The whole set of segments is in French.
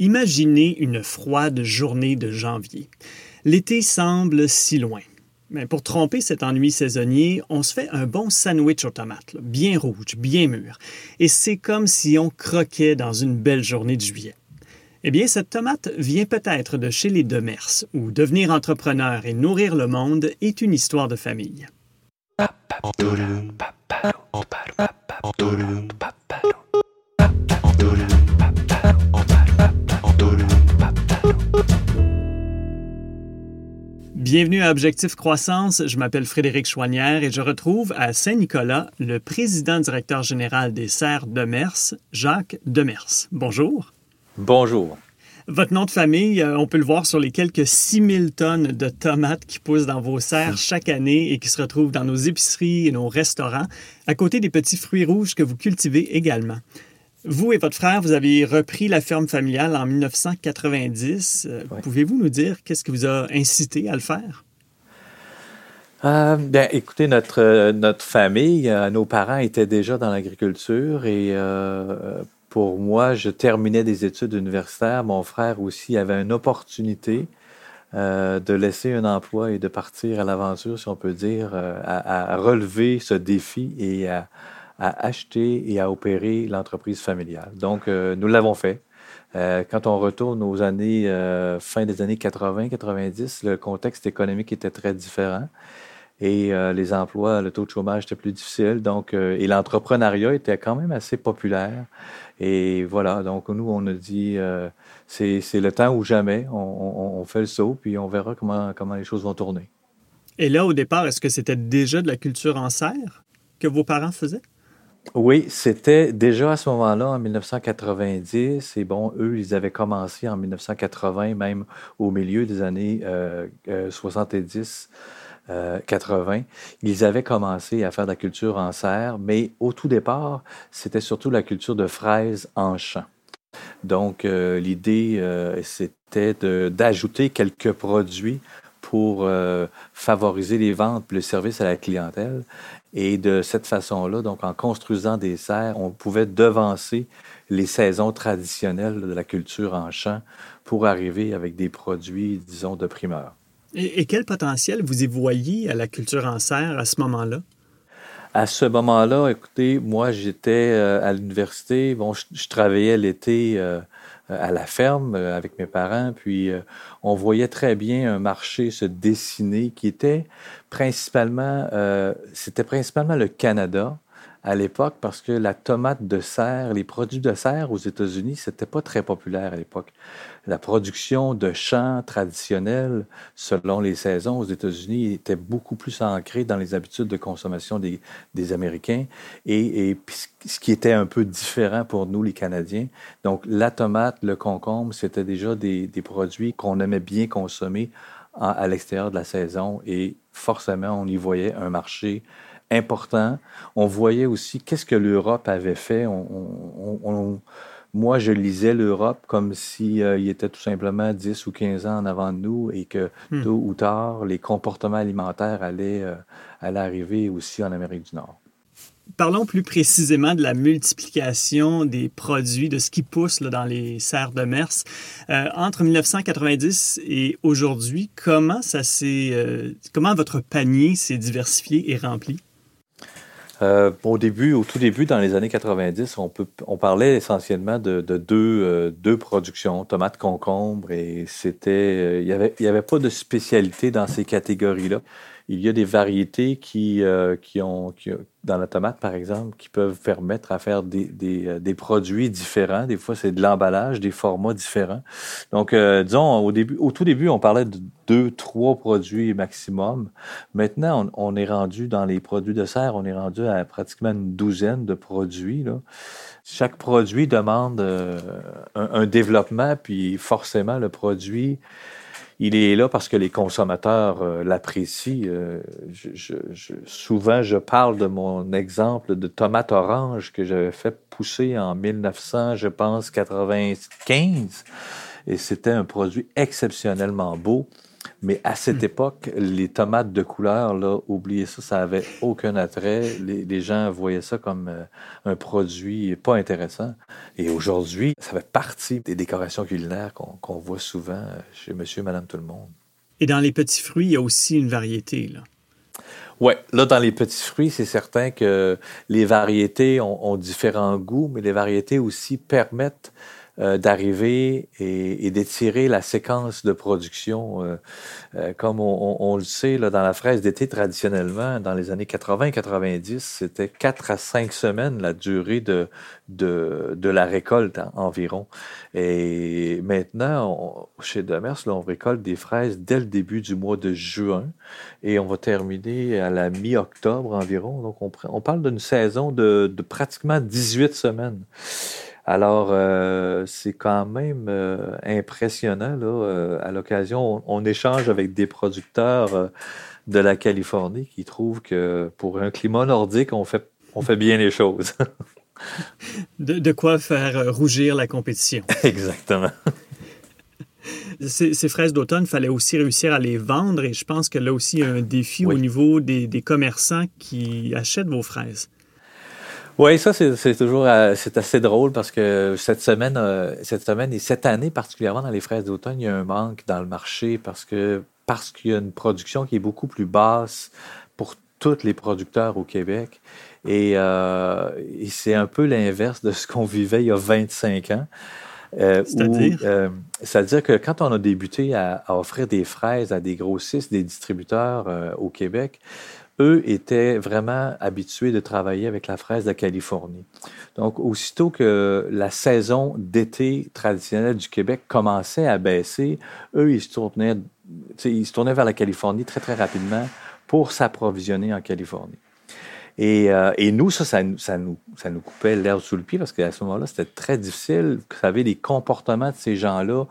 Imaginez une froide journée de janvier. L'été semble si loin. Mais pour tromper cet ennui saisonnier, on se fait un bon sandwich aux tomates, bien rouge, bien mûr. Et c'est comme si on croquait dans une belle journée de juillet. Eh bien, cette tomate vient peut-être de chez les Demers, où devenir entrepreneur et nourrir le monde est une histoire de famille. Bienvenue à Objectif Croissance. Je m'appelle Frédéric Chouanière et je retrouve à Saint-Nicolas le président directeur général des serres Demers, Jacques Demers. Bonjour. Bonjour. Votre nom de famille, euh, on peut le voir sur les quelques 6000 tonnes de tomates qui poussent dans vos serres chaque année et qui se retrouvent dans nos épiceries et nos restaurants, à côté des petits fruits rouges que vous cultivez également. Vous et votre frère, vous avez repris la ferme familiale en 1990. Euh, pouvez-vous nous dire qu'est-ce qui vous a incité à le faire? Euh, bien, écoutez, notre, euh, notre famille, nos parents étaient déjà dans l'agriculture et pour moi, je terminais des études universitaires. Mon frère aussi avait une opportunité de laisser un emploi et de partir à l'aventure, si on peut dire, à, à, relever ce défi et à, à acheter et à opérer l'entreprise familiale. Donc, euh, nous l'avons fait. Euh, quand on retourne aux années, euh, fin des années 80-90, le contexte économique était très différent et les emplois, le taux de chômage était plus difficile. Donc, et l'entrepreneuriat était quand même assez populaire. Et voilà, donc nous, on a dit, c'est le temps ou jamais, on, on, fait le saut, puis on verra comment, comment les choses vont tourner. Et là, au départ, est-ce que c'était déjà de la culture en serre que vos parents faisaient? Oui, c'était déjà à ce moment-là, en 1990. Et bon, eux, ils avaient commencé en 1980, même au milieu des années 70. Euh, 80, euh, ils avaient commencé à faire de la culture en serre, mais au tout départ, c'était surtout la culture de fraises en champ. Donc, euh, l'idée, c'était d'ajouter quelques produits pour favoriser les ventes, le service à la clientèle. Et de cette façon-là, donc en construisant des serres, on pouvait devancer les saisons traditionnelles de la culture en champ pour arriver avec des produits, disons, de primeur. Et, quel potentiel vous y voyez à la culture en serre à ce moment-là? À ce moment-là, écoutez, moi, j'étais euh, à l'université. Bon, je, travaillais l'été euh, à la ferme euh, avec mes parents, puis on voyait très bien un marché se dessiner qui était principalement, euh, c'était principalement le Canada à l'époque parce que la tomate de serre, les produits de serre aux États-Unis, c'était pas très populaire à l'époque. La production de champs traditionnels, selon les saisons aux États-Unis, était beaucoup plus ancrée dans les habitudes de consommation des, Américains et, ce qui était un peu différent pour nous, les Canadiens. Donc, la tomate, le concombre, c'était déjà des produits qu'on aimait bien consommer à l'extérieur de la saison et forcément, on y voyait un marché important. On voyait aussi qu'est-ce que l'Europe avait fait. moi, je lisais l'Europe comme s'il euh, il était tout simplement 10 ou 15 ans en avant de nous et que hmm. tôt ou tard, les comportements alimentaires allaient, euh, allaient arriver aussi en Amérique du Nord. Parlons plus précisément de la multiplication des produits, de ce qui pousse dans les serres de Mers. Euh, entre 1990 et aujourd'hui, comment ça s'est, euh, comment votre panier s'est diversifié et rempli? Euh, au début, au tout début, dans les années 90, on, peut, on parlait essentiellement de, deux, deux, productions, tomates, concombres, et c'était, il n'y y avait pas de spécialité dans ces catégories-là. Il y a des variétés qui, euh, qui, ont, dans la tomate, par exemple, qui peuvent permettre à faire des, des, euh, des produits différents. Des fois, c'est de l'emballage, des formats différents. Donc, euh, disons, au, début, au tout début, on parlait de deux, trois produits maximum. Maintenant, on, est rendu dans les produits de serre, on est rendu à pratiquement une douzaine de produits. Là. Chaque produit demande un, un développement, puis forcément, le produit il est là parce que les consommateurs euh, l'apprécient. Euh, souvent, je parle de mon exemple de tomate orange que j'avais fait pousser en 1900, je pense, 95. Et c'était un produit exceptionnellement beau. Mais à cette époque, les tomates de couleur, là, oubliez ça, ça avait aucun attrait. Les, gens voyaient ça comme euh, un produit pas intéressant. Et aujourd'hui, ça fait partie des décorations culinaires qu'on voit souvent chez monsieur et madame tout le monde. Et dans les petits fruits, il y a aussi une variété, là. Oui, là, dans les petits fruits, c'est certain que les variétés ont, différents goûts, mais les variétés aussi permettent euh, d'arriver et, d'étirer la séquence de production. Euh, euh, comme on, le sait, là, dans la fraise d'été, traditionnellement, dans les années 80-90, c'était 4 à 5 semaines la durée de, de, de la récolte environ. Et maintenant, chez Demers, là, on récolte des fraises dès le début du mois de juin et on va terminer à la mi-octobre environ. Donc, on, on parle d'une saison de, de pratiquement 18 semaines. Alors, euh, c'est quand même euh, impressionnant. Là, euh, à l'occasion, on, échange avec des producteurs de la Californie qui trouvent que pour un climat nordique, on fait, on fait bien les choses. de, quoi faire rougir la compétition. Exactement. Ces, fraises d'automne, il fallait aussi réussir à les vendre et je pense que là aussi, il y a un défi au niveau des, des commerçants qui achètent vos fraises. Oui, ça, c'est toujours euh, c'est assez drôle parce que cette semaine, euh, cette semaine et cette année particulièrement dans les fraises d'automne, il y a un manque dans le marché parce que parce qu'il y a une production qui est beaucoup plus basse pour tous les producteurs au Québec. Et, euh, et c'est un peu l'inverse de ce qu'on vivait il y a 25 ans. Euh, C'est-à-dire? C'est-à-dire que quand on a débuté à, à, offrir des fraises à des grossistes, des distributeurs au Québec, eux étaient vraiment habitués de travailler avec la fraise de Californie. Donc, aussitôt que la saison d'été traditionnelle du Québec commençait à baisser, eux, ils se tournaient, ils se tournaient vers la Californie très, très rapidement pour s'approvisionner en Californie. Et, euh, et, nous, ça, ça, ça, nous, ça nous coupait l'herbe sous le pied parce qu'à ce moment-là, c'était très difficile. Vous savez, les comportements de ces gens-là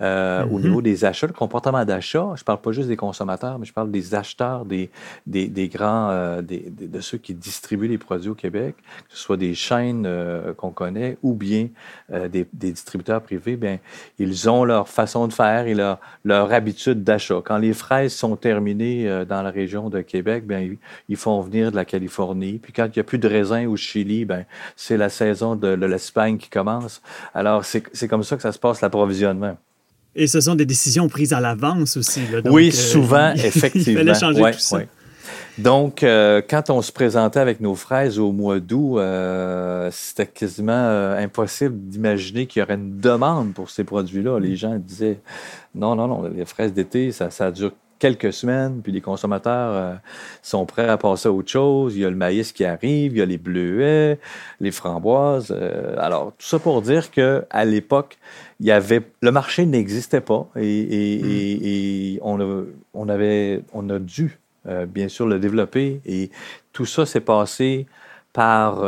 euh, au mm-hmm. niveau des achats, le comportement d'achat, je parle pas juste des consommateurs, mais je parle des acheteurs, des, des, des grands, euh, des, de ceux qui distribuent les produits au Québec, que ce soit des chaînes qu'on connaît ou bien des, des, distributeurs privés, bien, ils ont leur façon de faire et leur, leur habitude d'achat. Quand les fraises sont terminées dans la région de Québec, bien, ils, ils font venir de la Californie puis quand il n'y a plus de raisins au Chili, ben, c'est la saison de, l'Espagne qui commence. Alors, c'est comme ça que ça se passe l'approvisionnement. Et ce sont des décisions prises à l'avance aussi. oui, euh, souvent, effectivement. il fallait changer tout ça. Donc, euh, quand on se présentait avec nos fraises au mois d'août, euh, c'était quasiment impossible d'imaginer qu'il y aurait une demande pour ces produits-là. Les gens disaient non, non, non, les fraises d'été, ça, ça dure quelques semaines, puis les consommateurs euh, sont prêts à passer à autre chose. Il y a le maïs qui arrive, il y a les bleuets, les framboises. Euh, alors, tout ça pour dire que à l'époque, il y avait le marché n'existait pas et, mm. on, a, on, avait on a dû euh, bien sûr le développer et tout ça s'est passé par,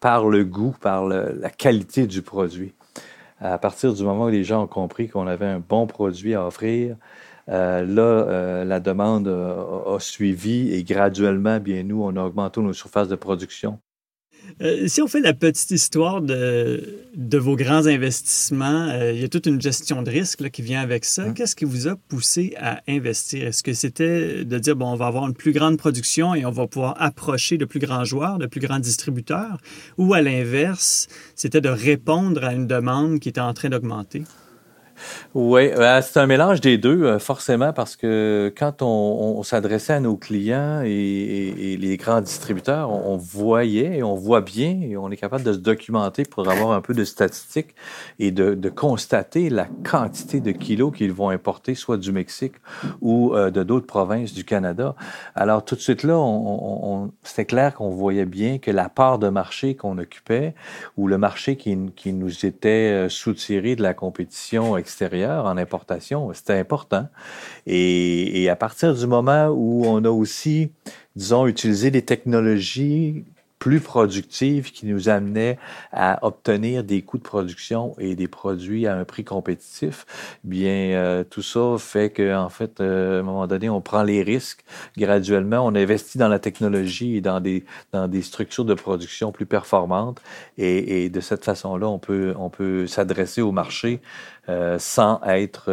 par le goût, par la qualité du produit. À partir du moment où les gens ont compris qu'on avait un bon produit à offrir, euh, là, euh, la demande a, suivi et graduellement, bien nous, on a augmenté nos surfaces de production. Euh, si on fait la petite histoire de, de vos grands investissements, il y a toute une gestion de risque qui vient avec ça. Hum. Qu'est-ce qui vous a poussé à investir? Est-ce que c'était de dire, bon, on va avoir une plus grande production et on va pouvoir approcher de plus grands joueurs, de plus grands distributeurs? Ou à l'inverse, c'était de répondre à une demande qui était en train d'augmenter? Oui, ben, c'est un mélange des deux, euh, forcément, parce que quand on, s'adressait à nos clients et, les grands distributeurs, on, voyait on voit bien et on est capable de se documenter pour avoir un peu de statistiques et de, constater la quantité de kilos qu'ils vont importer, soit du Mexique ou euh, de d'autres provinces du Canada. Alors, tout de suite là, c'était clair qu'on voyait bien que la part de marché qu'on occupait ou le marché qui, nous était euh, soutiré de la compétition en importation, c'était important. Et, à partir du moment où on a aussi, disons, utilisé des technologies plus productive qui nous amenait à obtenir des coûts de production et des produits à un prix compétitif, bien euh, tout ça fait qu'en en fait, euh, à un moment donné, on prend les risques. Graduellement, on investit dans la technologie et dans des, dans des structures de production plus performantes. Et, et de cette façon-là, on peut, on peut s'adresser au marché euh, sans être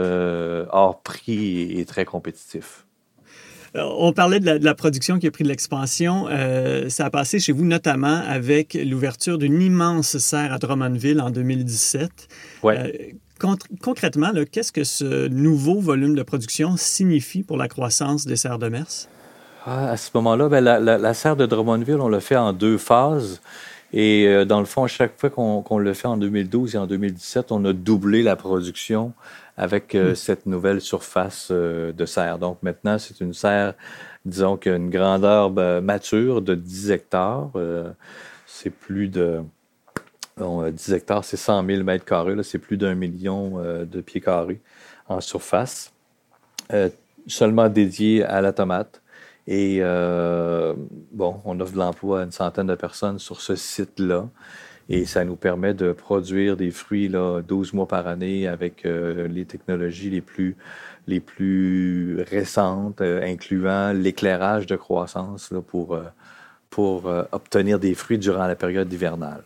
hors prix et très compétitif. On parlait de la, production qui a pris de l'expansion. Euh, ça a passé chez vous notamment avec l'ouverture d'une immense serre à Drummondville en 2017. Ouais. Euh, concrètement, qu'est-ce que ce nouveau volume de production signifie pour la croissance des serres de Mers? Ah, à ce moment-là, ben, la, serre de Drummondville, on l'a fait en deux phases. Et euh, dans le fond, à chaque fois qu'on le fait en 2012 et en 2017, on a doublé la production avec euh, hmm. cette nouvelle surface euh, de serre. Donc maintenant, c'est une serre, disons qu'une grandeur ben, mature de 10 hectares. Euh, c'est plus de... 10 hectares, c'est 100 000 mètres carrés. C'est plus d'un million de pieds carrés en surface. seulement dédié à la tomate. Et bon, on offre de l'emploi à une centaine de personnes sur ce site-là. Et ça nous permet de produire des fruits là, 12 mois par année avec euh, les technologies les plus, les récentes, euh, incluant l'éclairage de croissance pour, euh, pour obtenir des fruits durant la période hivernale.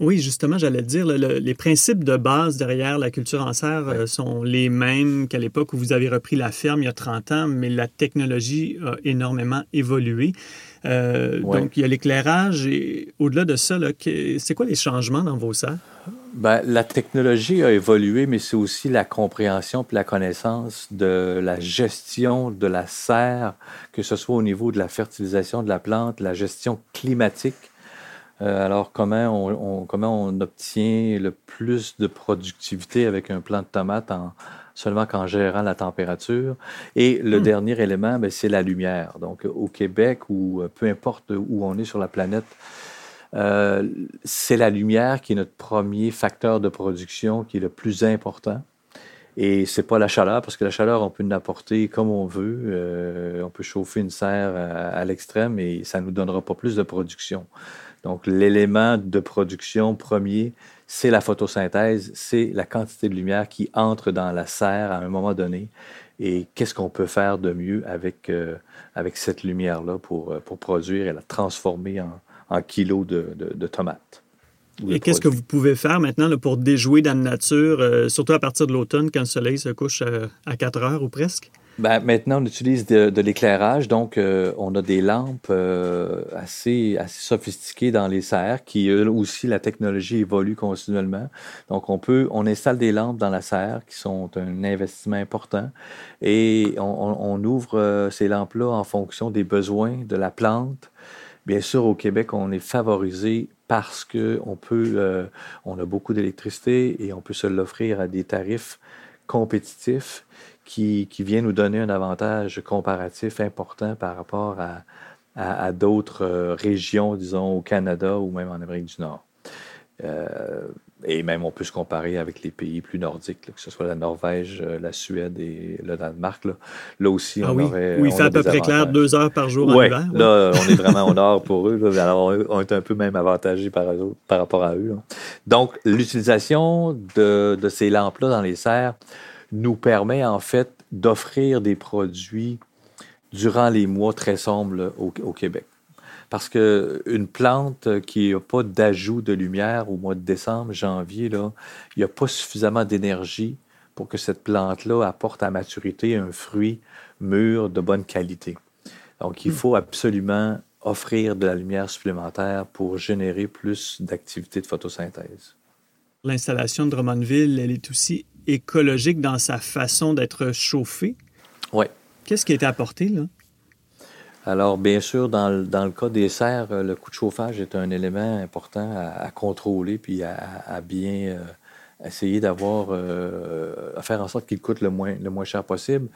Oui, justement, j'allais dire, les principes de base derrière la culture en serre sont les mêmes qu'à l'époque où vous avez repris la ferme il y a 30 ans, mais la technologie a énormément évolué. Euh, donc, il y a l'éclairage et au-delà de ça, c'est quoi les changements dans vos serres? Ben, la technologie a évolué, mais c'est aussi la compréhension et la connaissance de la gestion de la serre, que ce soit au niveau de la fertilisation de la plante, la gestion climatique. Euh, alors, comment on, comment on obtient le plus de productivité avec un plant de tomate en, seulement qu'en gérant la température? Et le hmm. dernier élément, ben, c'est la lumière. Donc, au Québec, ou euh, peu importe où on est sur la planète, euh, c'est la lumière qui est notre premier facteur de production qui est le plus important. Et c'est pas la chaleur, parce que la chaleur, on peut l'apporter comme on veut. Euh, on peut chauffer une serre à, l'extrême et ça nous donnera pas plus de production. Donc, l'élément de production premier, c'est la photosynthèse, c'est la quantité de lumière qui entre dans la serre à un moment donné. Et qu'est-ce qu'on peut faire de mieux avec, euh, avec cette lumière-là pour, euh, pour produire et la transformer en, en kilos de, de, tomates. Et qu'est-ce que vous pouvez faire maintenant pour déjouer dans la nature, euh, surtout à partir de l'automne quand le soleil se couche à 4 heures ou presque? Ben, maintenant, on utilise de, l'éclairage, donc euh, on a des lampes euh, assez, assez sophistiquées dans les serres, qui eux aussi, la technologie évolue continuellement. Donc, on peut, on installe des lampes dans la serre qui sont un investissement important et on, ouvre euh, ces lampes-là en fonction des besoins de la plante. Bien sûr, au Québec, on est favorisé parce que on peut, on a beaucoup d'électricité et on peut se l'offrir à des tarifs compétitifs qui, qui, vient nous donner un avantage comparatif important par rapport à, à, d'autres euh, régions, disons, au Canada ou même en Amérique du Nord. Euh, et même, on peut se comparer avec les pays plus nordiques, que ce soit la Norvège, euh, la Suède et le Danemark. Là, là aussi, ah on aurait. Oui, il fait à peu près clair deux heures par jour en hiver. Là, on est vraiment au nord pour eux. alors, on est un peu même avantagé par, par rapport à eux. Donc, l'utilisation de, de ces lampes-là dans les serres nous permet en fait d'offrir des produits durant les mois très sombres au, Québec. Parce qu'une plante qui n'a pas d'ajout de lumière au mois de décembre, janvier, là, il n'y a pas suffisamment d'énergie pour que cette plante-là apporte à maturité un fruit mûr de bonne qualité. Donc, il faut absolument offrir de la lumière supplémentaire pour générer plus d'activité de photosynthèse. L'installation de Drummondville, elle est aussi écologique dans sa façon d'être chauffé? Oui. Qu'est-ce qui a été apporté, là? Alors, bien sûr, dans le, dans le, cas des serres, le coût de chauffage est un élément important à, contrôler puis à, bien euh, essayer d'avoir, euh, à faire en sorte qu'il coûte le moins, le moins cher possible.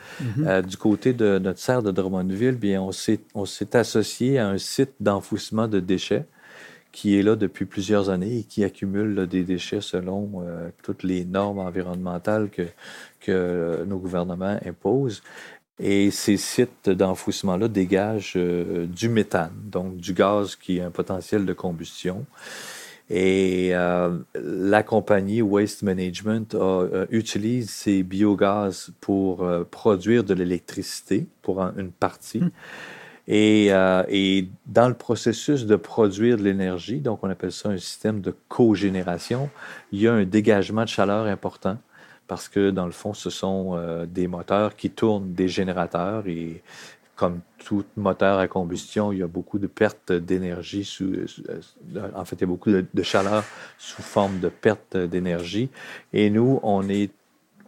Euh, du côté de notre serre de Drummondville, bien, on s'est associé à un site d'enfouissement de déchets qui est là depuis plusieurs années et qui accumule des déchets selon euh, toutes les normes environnementales que, que nos gouvernements imposent. Et ces sites d'enfouissement-là dégagent du méthane, donc du gaz qui a un potentiel de combustion. Et euh, la compagnie Waste Management euh, utilise ces biogaz pour euh, produire de l'électricité pour une partie. Hmm. Et, et, dans le processus de produire de l'énergie, donc on appelle ça un système de cogénération, il y a un dégagement de chaleur important parce que dans le fond, ce sont des moteurs qui tournent des générateurs et comme tout moteur à combustion, il y a beaucoup de pertes d'énergie. Euh, en fait, il y a beaucoup de, chaleur sous forme de perte d'énergie. Et nous, on, est,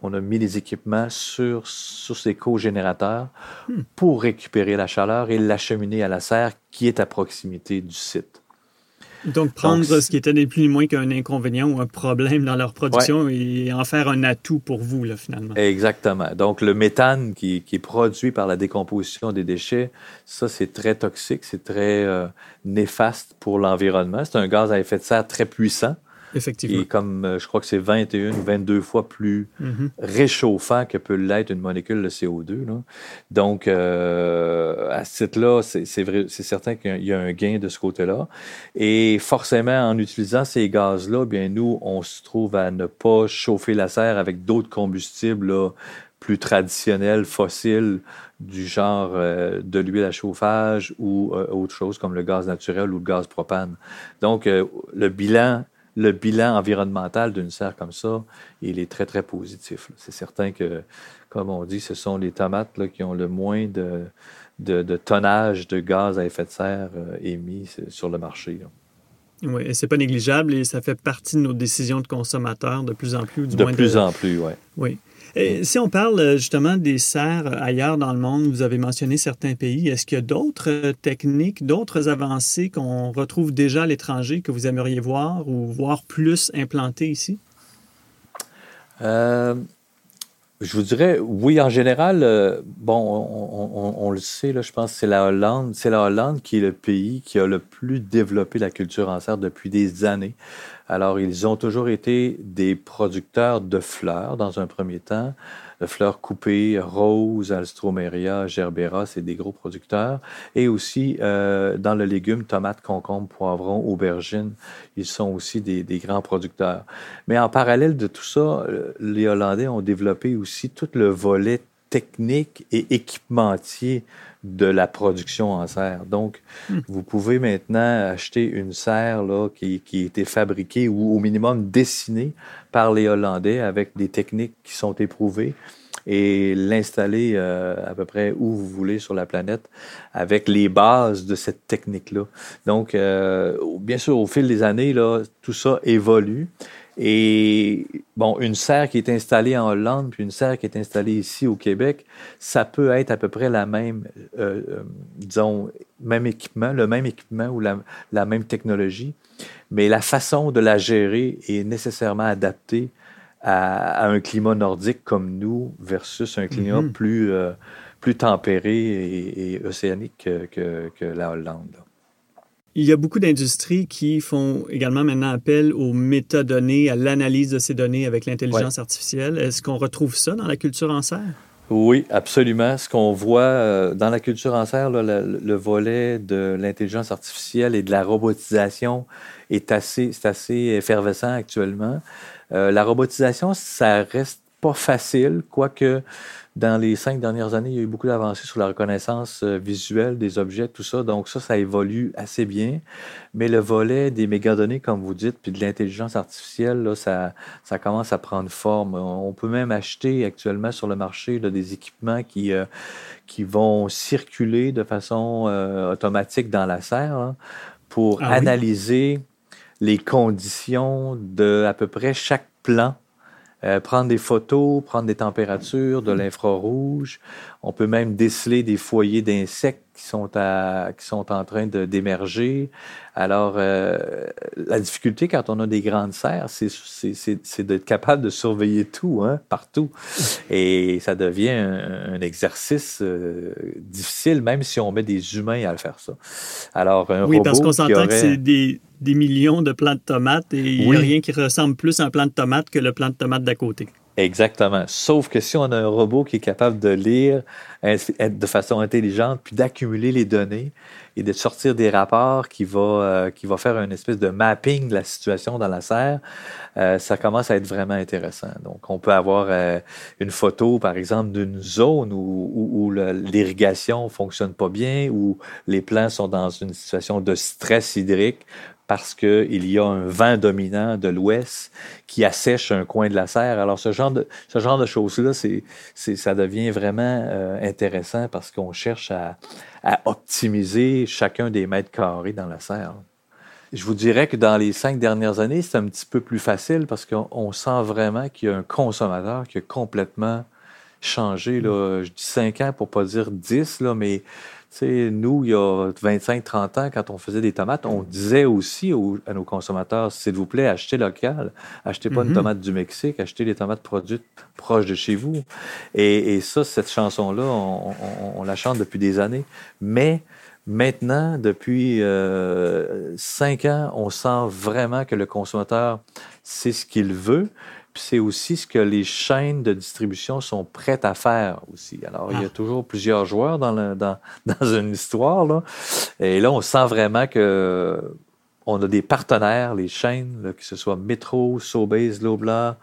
on a mis les équipements sur, sur ces cogénérateurs hmm. pour récupérer la chaleur et l'acheminer à la serre qui est à proximité du site. Donc, prendre ce qui était ni plus ni moins qu'un inconvénient ou un problème dans leur production et en faire un atout pour vous, là, finalement. Exactement. Donc, le méthane qui, qui, est produit par la décomposition des déchets, ça, c'est très toxique, c'est très euh, néfaste pour l'environnement. C'est un gaz à effet de serre très puissant. Effectivement. Et comme euh, je crois que c'est 21 ou 22 fois plus mm-hmm. réchauffant que peut l'être une molécule de CO2. Donc, euh, à ce titre-là, c'est certain qu'il y a un gain de ce côté-là. Et forcément, en utilisant ces gaz-là, bien nous, on se trouve à ne pas chauffer la serre avec d'autres combustibles plus traditionnels, fossiles, du genre euh, de l'huile à chauffage ou autre chose comme le gaz naturel ou le gaz propane. Donc, le bilan le bilan environnemental d'une serre comme ça, il est très, très positif. C'est certain que, comme on dit, ce sont les tomates qui ont le moins de, de, tonnage de gaz à effet de serre euh, émis sur le marché. Oui, et c'est pas négligeable et ça fait partie de nos décisions de consommateurs de plus en plus. Du de plus en plus, oui. Oui si on parle euh, justement des serres euh, ailleurs dans le monde, vous avez mentionné certains pays, est-ce qu'il y a d'autres euh, techniques, d'autres avancées qu'on retrouve déjà à l'étranger que vous aimeriez voir ou voir plus implantées ici? je vous dirais, oui, en général, bon, on, le sait, là, je pense que c'est la Hollande. C'est la Hollande qui est le pays qui a le plus développé la culture en serre depuis des années. Alors, ils ont toujours été des producteurs de fleurs dans un premier temps, de fleurs coupées, roses, alstromeria, gerbera, c'est des gros producteurs. Et aussi, euh, dans le légume, tomates, concombres, poivrons, aubergines, ils sont aussi des, des, grands producteurs. Mais en parallèle de tout ça, euh, les Hollandais ont développé aussi tout le volet technique et équipementier de la production en serre. Donc, hmm. vous pouvez maintenant acheter une serre là, qui, qui, a été fabriquée ou au minimum dessinée par les Hollandais avec des techniques qui sont éprouvées et l'installer euh, à peu près où vous voulez sur la planète avec les bases de cette technique-là. Donc, euh, bien sûr, au fil des années, là, tout ça évolue. Et bon, une serre qui est installée en Hollande, puis une serre qui est installée ici au Québec, ça peut être à peu près la même, euh, euh, disons, même équipement, le même équipement ou la, même technologie, mais la façon de la gérer est nécessairement adaptée à, un climat nordique comme nous versus un climat mm-hmm. plus, euh, plus tempéré et, océanique que, que la Hollande. Il y a beaucoup d'industries qui font également maintenant appel aux métadonnées, à l'analyse de ces données avec l'intelligence artificielle. Est-ce qu'on retrouve ça dans la culture en serre? Oui, absolument. Ce qu'on voit euh, dans la culture en serre, le, volet de l'intelligence artificielle et de la robotisation est assez, assez effervescent actuellement. Euh, la robotisation, ça reste pas facile, quoique dans les cinq dernières années, il y a eu beaucoup d'avancées sur la reconnaissance euh, visuelle des objets, tout ça. Donc ça, ça évolue assez bien. Mais le volet des mégadonnées, comme vous dites, puis de l'intelligence artificielle, là, ça, ça commence à prendre forme. On peut même acheter actuellement sur le marché là, des équipements qui, euh, qui vont circuler de façon euh, automatique dans la serre hein, pour ah analyser les conditions de à peu près chaque plan euh, prendre des photos, prendre des températures, de l'infrarouge. On peut même déceler des foyers d'insectes qui sont, à, qui sont en train d'émerger. Alors, euh, la difficulté quand on a des grandes serres, c'est d'être capable de surveiller tout, hein, partout. Et ça devient un, exercice euh, difficile, même si on met des humains à le faire ça. Alors, un oui, parce qu'on s'entend que c'est des, des, millions de plants de tomates et il n'y a rien qui ressemble plus à un plant de tomate que le plant de tomate d'à côté. Exactement. Sauf que si on a un robot qui est capable de lire de façon intelligente, puis d'accumuler les données et de sortir des rapports qui va, euh, qui va faire une espèce de mapping de la situation dans la serre, euh, ça commence à être vraiment intéressant. Donc, on peut avoir euh, une photo, par exemple, d'une zone où, l'irrigation fonctionne pas bien, où les plants sont dans une situation de stress hydrique parce qu'il y a un vent dominant de l'ouest qui assèche un coin de la serre. Alors, ce genre de, ce genre de choses-là, c'est, c'est, ça devient vraiment euh, intéressant parce qu'on cherche à, à, optimiser chacun des mètres carrés dans la serre. Je vous dirais que dans les cinq dernières années, c'est un petit peu plus facile parce qu'on sent vraiment qu'il y a un consommateur qui a complètement changé. Là, je dis cinq ans pour pas dire dix, là, mais nous, il y a 25-30 ans, quand on faisait des tomates, on disait aussi à nos consommateurs, s'il vous plaît, achetez local. Achetez pas une mm-hmm. tomate du Mexique, achetez des tomates produites proches de chez vous. Et, ça, cette chanson-là, on, la chante depuis des années. Mais maintenant, depuis euh, cinq ans, on sent vraiment que le consommateur sait ce qu'il veut c'est aussi ce que les chaînes de distribution sont prêtes à faire aussi. Alors, il y a ah. toujours plusieurs joueurs dans, dans, dans, une histoire. Là. Et là, on sent vraiment que on a des partenaires, les chaînes, que ce soit Metro, Sobeys, Lobla,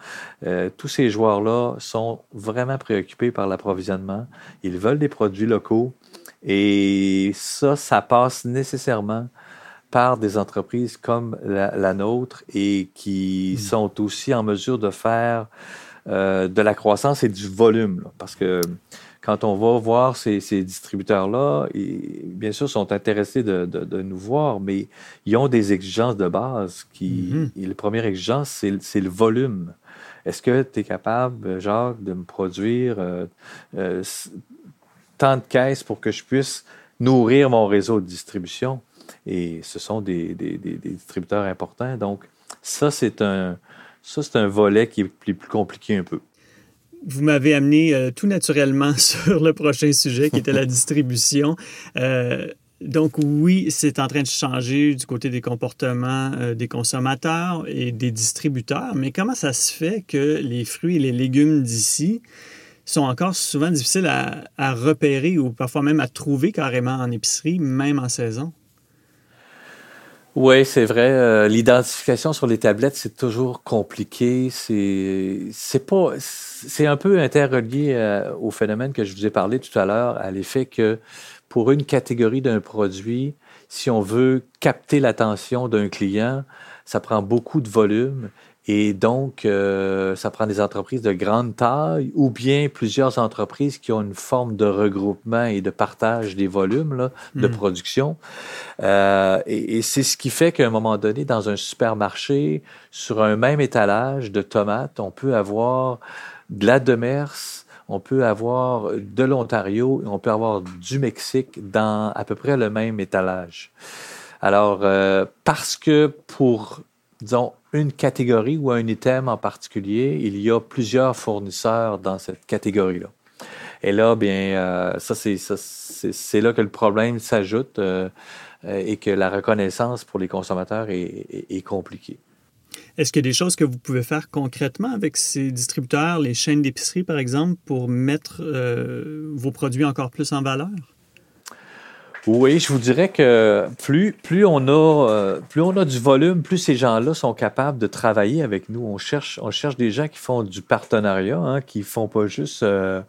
euh, tous ces joueurs-là sont vraiment préoccupés par l'approvisionnement. Ils veulent des produits locaux. Et ça, ça passe nécessairement par des entreprises comme la, nôtre et qui hmm. sont aussi en mesure de faire euh, de la croissance et du volume. parce que quand on va voir ces, distributeurs-là, bien sûr, sont intéressés de, nous voir, mais ils ont des exigences de base. Qui, hmm. et la première exigence, c'est le volume. Est-ce que tu es capable, Jacques, de me produire euh, euh, tant de caisses pour que je puisse nourrir mon réseau de distribution? Et ce sont des, distributeurs importants. Donc, ça, c'est un, un volet qui est plus, compliqué un peu. Vous m'avez amené euh, tout naturellement sur le prochain sujet qui était la distribution. Euh, donc oui, c'est en train de changer du côté des comportements euh, des consommateurs et des distributeurs, mais comment ça se fait que les fruits et les légumes d'ici sont encore souvent difficiles à repérer ou parfois même à trouver carrément en épicerie, même en saison? Oui, c'est vrai. Euh, l'identification sur les tablettes, c'est toujours compliqué. C'est, pas, c'est un peu interrelié euh, au phénomène que je vous ai parlé tout à l'heure, à l'effet que pour une catégorie d'un produit, si on veut capter l'attention d'un client, ça prend beaucoup de volume et donc, euh, ça prend des entreprises de grande taille ou bien plusieurs entreprises qui ont une forme de regroupement et de partage des volumes là, de hmm. production. Euh, et, et c'est ce qui fait qu'à un moment donné, dans un supermarché, sur un même étalage de tomates, on peut avoir de la Demers, on peut avoir de l'Ontario et on peut avoir du Mexique dans à peu près le même étalage. Alors, euh, parce que pour, disons, une catégorie ou un item en particulier, il y a plusieurs fournisseurs dans cette catégorie-là. Et là, bien, euh, ça, c'est, là que le problème s'ajoute euh, et que la reconnaissance pour les consommateurs est, compliquée. Est-ce qu'il y a des choses que vous pouvez faire concrètement avec ces distributeurs, les chaînes d'épicerie, par exemple, pour mettre euh, vos produits encore plus en valeur? Oui, je vous dirais que plus, plus, on a, euh, plus on a du volume, plus ces gens-là sont capables de travailler avec nous. On cherche, on cherche des gens qui font du partenariat, hein, qui ne font pas juste euh,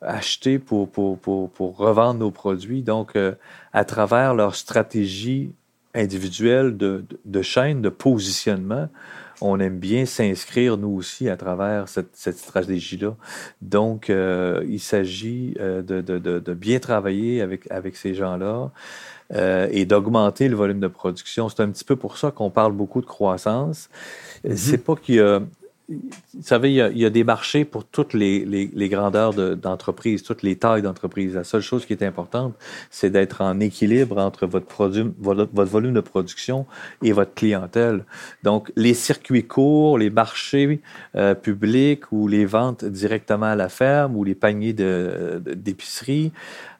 acheter pour, pour, pour, pour, revendre nos produits. Donc, euh, à travers leur stratégie individuelle de, de chaîne, de positionnement, on aime bien s'inscrire, nous aussi, à travers cette, stratégie-là. Donc, euh, il s'agit euh, de, bien travailler avec, avec ces gens-là euh, et d'augmenter le volume de production. C'est un petit peu pour ça qu'on parle beaucoup de croissance. Mm-hmm. C'est pas qu'il y a vous savez, il y, a, des marchés pour toutes les, grandeurs d'entreprise, toutes les tailles d'entreprise. La seule chose qui est importante, c'est d'être en équilibre entre votre, volume de production et votre clientèle. Donc, les circuits courts, les marchés euh, publics ou les ventes directement à la ferme ou les paniers d'épicerie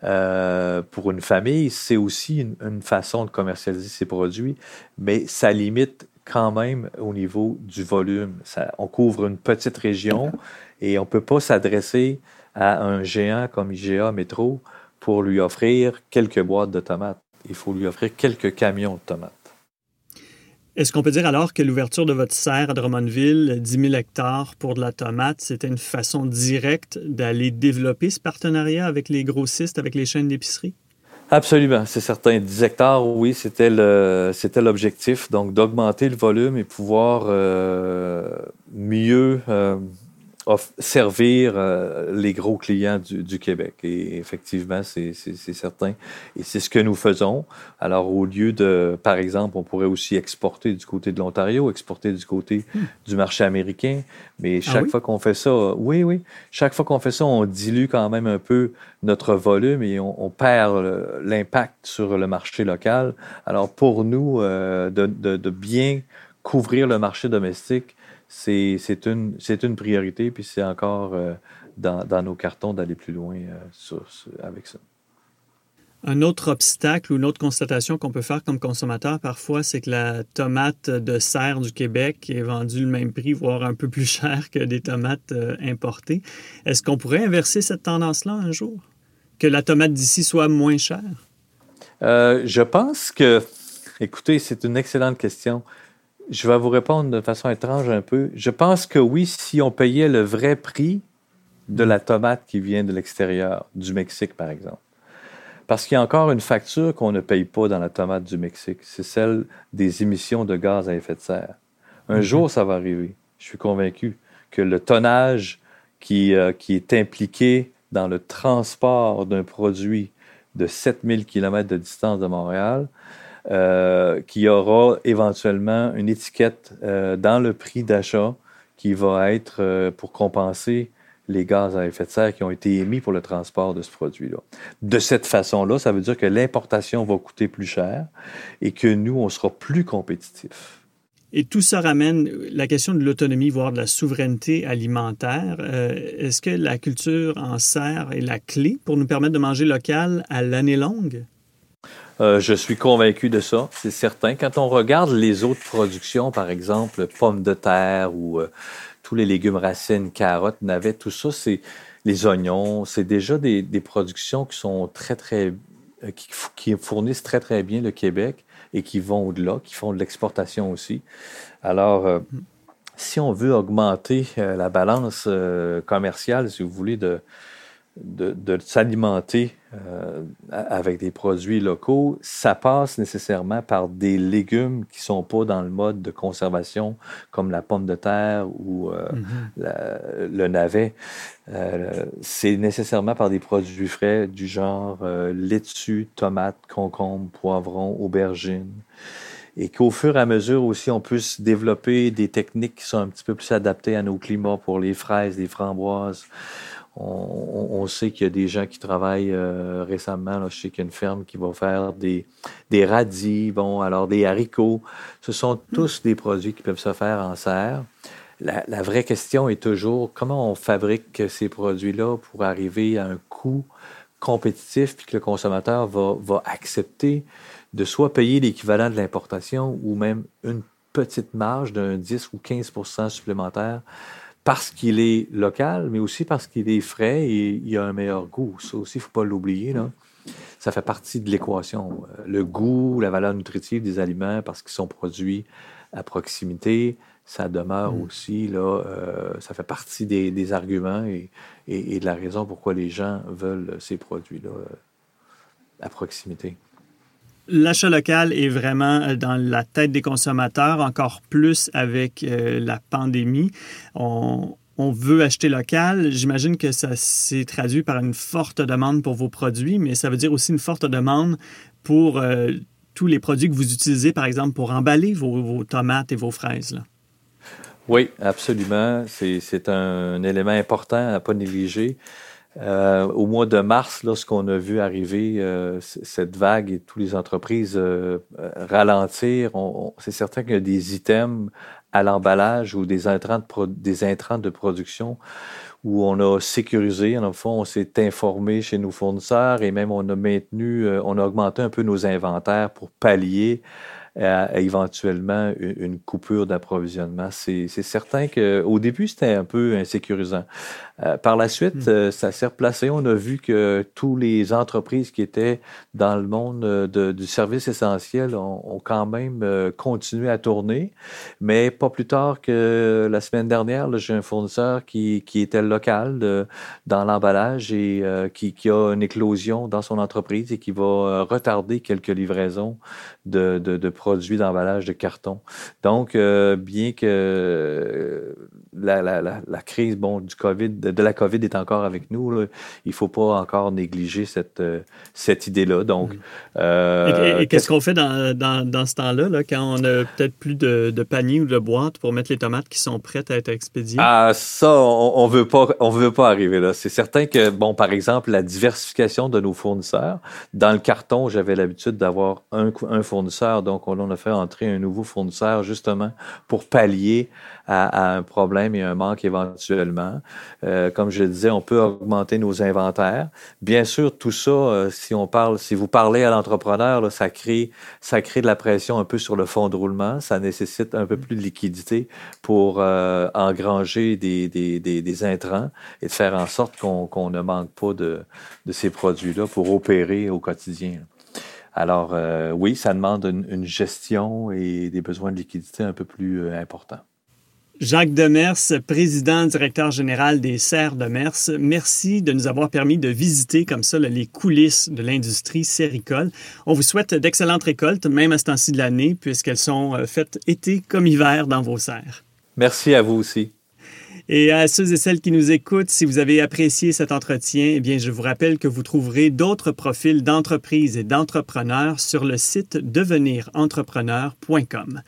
euh, pour une famille, c'est aussi une, une façon de commercialiser ses produits, mais ça limite quand même au niveau du volume. Ça, on couvre une petite région et on ne peut pas s'adresser à un géant comme IGA Métro pour lui offrir quelques boîtes de tomates. Il faut lui offrir quelques camions de tomates. Est-ce qu'on peut dire alors que l'ouverture de votre serre à Drummondville, 10 000 hectares pour de la tomate, c'était une façon directe d'aller développer ce partenariat avec les grossistes, avec les chaînes d'épicerie? Absolument, c'est certain. 10 hectares, oui, c'était l'objectif. Donc, d'augmenter le volume et pouvoir euh, mieux euh, servir euh, les gros clients du, Québec. Et effectivement, c'est certain. Et c'est ce que nous faisons. Alors, au lieu de, par exemple, on pourrait aussi exporter du côté de l'Ontario, exporter du côté du marché américain. Mais ah chaque fois qu'on fait ça, oui, oui, chaque fois qu'on fait ça, on dilue quand même un peu notre volume et on, perd l'impact sur le marché local. Alors, pour nous, euh, de, de bien couvrir le marché domestique, c'est une, une priorité, puis c'est encore euh, dans, dans, nos cartons d'aller plus loin euh, avec ça. Un autre obstacle ou une autre constatation qu'on peut faire comme consommateur parfois, c'est que la tomate de serre du Québec est vendue le même prix, voire un peu plus cher que des tomates euh, importées. Est-ce qu'on pourrait inverser cette tendance-là un jour? Que la tomate d'ici soit moins chère? je pense que, écoutez, c'est une excellente question. Je vais vous répondre de façon étrange un peu. Je pense que oui, si on payait le vrai prix de la tomate qui vient de l'extérieur, du Mexique par exemple. Parce qu'il y a encore une facture qu'on ne paye pas dans la tomate du Mexique, c'est celle des émissions de gaz à effet de serre. Un mhm. jour, ça va arriver. Je suis convaincu que le tonnage qui, euh, qui est impliqué dans le transport d'un produit de 7000 km de distance de Montréal, euh, qui aura éventuellement une étiquette euh, dans le prix d'achat qui va être euh, pour compenser les gaz à effet de serre qui ont été émis pour le transport de ce produit-là. De cette façon-là, ça veut dire que l'importation va coûter plus cher et que nous, on sera plus compétitifs. Et tout ça ramène la question de l'autonomie, voire de la souveraineté alimentaire. Est-ce que la culture en serre est la clé pour nous permettre de manger local à l'année longue? Euh, je suis convaincu de ça, c'est certain. Quand on regarde les autres productions, par exemple, pommes de terre ou euh, tous les légumes racines, carottes, navets, tout ça, c'est les oignons, c'est déjà des, productions qui sont très, très, euh, qui, fournissent très, très bien le Québec et qui vont au-delà, qui font de l'exportation aussi. Alors, si on veut augmenter la balance commerciale, si vous voulez, de, de, s'alimenter euh, avec des produits locaux, ça passe nécessairement par des légumes qui ne sont pas dans le mode de conservation, comme la pomme de terre ou euh, mm-hmm. le navet. Euh, c'est nécessairement par des produits frais du genre laitue, tomate, concombre, poivron, aubergine. Et qu'au fur et à mesure aussi, on puisse développer des techniques qui sont un petit peu plus adaptées à nos climats pour les fraises, les framboises, on, sait qu'il y a des gens qui travaillent euh, récemment. Là, je sais qu'il y a une ferme qui va faire des, des radis, bon, alors des haricots. Ce sont hmm. tous des produits qui peuvent se faire en serre. La, vraie question est toujours comment on fabrique ces produits-là pour arriver à un coût compétitif puis que le consommateur va, va accepter de soit payer l'équivalent de l'importation ou même une petite marge d'un 10 ou 15% supplémentaire parce qu'il est local, mais aussi parce qu'il est frais et il a un meilleur goût. Ça aussi, il ne faut pas l'oublier. Là. Ça fait partie de l'équation. Euh, le goût, la valeur nutritive des aliments, parce qu'ils sont produits à proximité, ça demeure mm. aussi, là, euh, ça fait partie des, arguments et, et, de la raison pourquoi les gens veulent ces produits-là euh, à proximité. L'achat local est vraiment euh, dans la tête des consommateurs, encore plus avec euh, la pandémie. On, veut acheter local. J'imagine que ça s'est traduit par une forte demande pour vos produits, mais ça veut dire aussi une forte demande pour euh, tous les produits que vous utilisez, par exemple, pour emballer vos, tomates et vos fraises. Oui, absolument. C'est un élément important à ne pas négliger. Euh, au mois de mars, lorsqu'on a vu arriver euh, cette vague et toutes les entreprises euh, ralentir, c'est certain qu'il y a des items à l'emballage ou des intrants, de des intrants de production où on a sécurisé, en fond, on s'est informé chez nos fournisseurs et même on a maintenu, on a augmenté un peu nos inventaires pour pallier à, éventuellement une, coupure d'approvisionnement. C'est certain qu'au début, c'était un peu insécurisant. Euh, par la suite, hmm. euh, ça s'est replacé. On a vu que tous les entreprises qui étaient dans le monde de, du service essentiel ont, quand même continué à tourner. Mais pas plus tard que la semaine dernière, j'ai un fournisseur qui, qui était local dans l'emballage et qui, qui, a une éclosion dans son entreprise et qui va retarder quelques livraisons de, de, produits d'emballage de carton. Donc, euh, bien que euh, la, la, la, crise bon, du COVID, de, la COVID est encore avec nous, il ne faut pas encore négliger cette, euh, cette idée-là. Donc, et, qu'est-ce qu'on fait dans, dans, dans ce temps-là, là, quand on a peut-être plus de, de paniers ou de boîtes pour mettre les tomates qui sont prêtes à être expédiées? Ah, ça, on ne veut, pas, on veut pas arriver là. C'est certain que, bon, par exemple, la diversification de nos fournisseurs, dans le carton, j'avais l'habitude d'avoir un, un fournisseur, donc on a fait entrer un nouveau fournisseur justement pour pallier à, un problème et un manque éventuellement. Euh, comme je le disais, on peut augmenter nos inventaires. Bien sûr, tout ça, euh, si on parle, si vous parlez à l'entrepreneur, ça crée, ça crée de la pression un peu sur le fond de roulement. Ça nécessite un peu plus de liquidité pour euh, engranger des, des, des, des, intrants et de faire en sorte qu'on ne manque pas de, de ces produits-là pour opérer au quotidien. Alors, euh, oui, ça demande une, gestion et des besoins de liquidité un peu plus euh, importants. Jacques Demers, président directeur général des Serres Demers, merci de nous avoir permis de visiter comme ça les coulisses de l'industrie séricole. On vous souhaite d'excellentes récoltes, même à ce temps-ci de l'année, puisqu'elles sont euh, faites été comme hiver dans vos serres. Merci à vous aussi. Et à ceux et celles qui nous écoutent, si vous avez apprécié cet entretien, eh bien, je vous rappelle que vous trouverez d'autres profils d'entreprises et d'entrepreneurs sur le site devenirentrepreneur.com.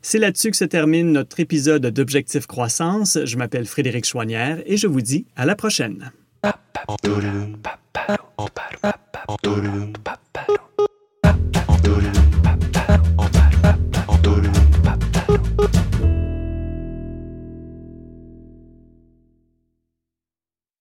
C'est là-dessus que se termine notre épisode d'Objectif Croissance. Je m'appelle Frédéric Chouanière et je vous dis à la prochaine.